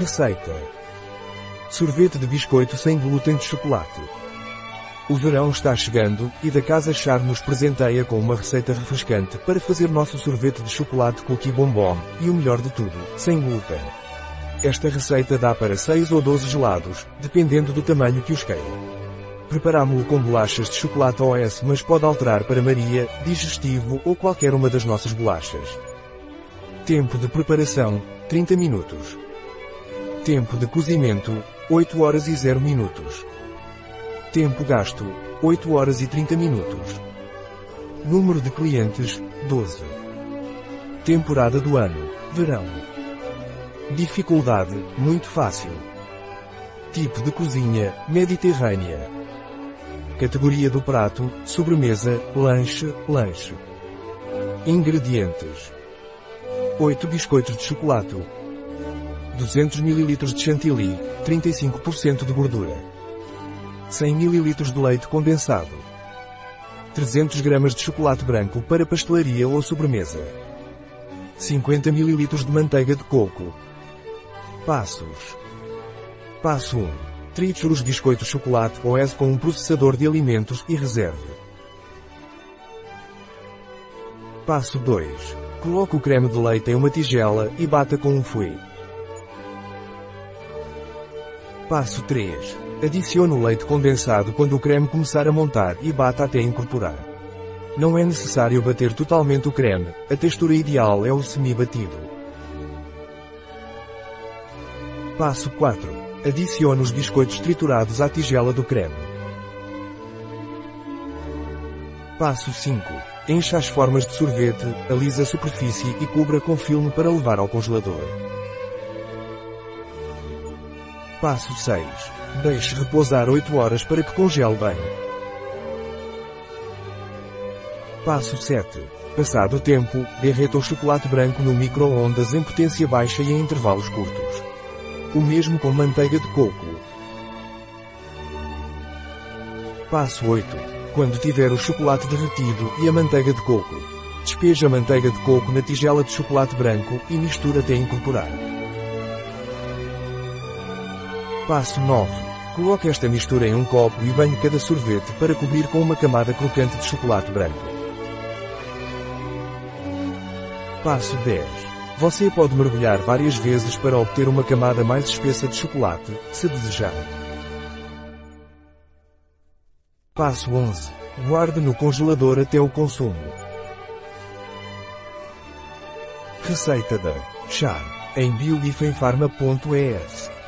Receita. Sorvete de biscoito sem glúten de chocolate. O verão está chegando, e da Casa Char nos presenteia com uma receita refrescante para fazer nosso sorvete de chocolate cookie bombom, e o melhor de tudo, sem glúten. Esta receita dá para 6 ou 12 gelados, dependendo do tamanho que os queira. Preparámo-lo com bolachas de chocolate OS mas pode alterar para Maria, digestivo ou qualquer uma das nossas bolachas. Tempo de preparação, 30 minutos. Tempo de cozimento, 8 horas e 0 minutos. Tempo gasto, 8 horas e 30 minutos. Número de clientes, 12. Temporada do ano, verão. Dificuldade, muito fácil. Tipo de cozinha, mediterrânea. Categoria do prato, sobremesa, lanche, lanche. Ingredientes. 8 biscoitos de chocolate. 200 ml de chantilly, 35% de gordura. 100 ml de leite condensado. 300 gramas de chocolate branco para pastelaria ou sobremesa. 50 ml de manteiga de coco. Passos. Passo 1. Triture os biscoitos chocolate ou és com um processador de alimentos e reserve. Passo 2. Coloque o creme de leite em uma tigela e bata com um fouet. Passo 3. Adicione o leite condensado quando o creme começar a montar e bata até incorporar. Não é necessário bater totalmente o creme, a textura ideal é o semi-batido. Passo 4. Adicione os biscoitos triturados à tigela do creme. Passo 5. Encha as formas de sorvete, alisa a superfície e cubra com filme para levar ao congelador. Passo 6. Deixe repousar 8 horas para que congele bem. Passo 7. Passado o tempo, derreta o chocolate branco no micro-ondas em potência baixa e em intervalos curtos. O mesmo com manteiga de coco. Passo 8. Quando tiver o chocolate derretido e a manteiga de coco. Despeje a manteiga de coco na tigela de chocolate branco e misture até incorporar. Passo 9. Coloque esta mistura em um copo e banhe cada sorvete para cobrir com uma camada crocante de chocolate branco. Passo 10. Você pode mergulhar várias vezes para obter uma camada mais espessa de chocolate, se desejar. Passo 11. Guarde no congelador até o consumo. Receita da Char em biobifenfarma.es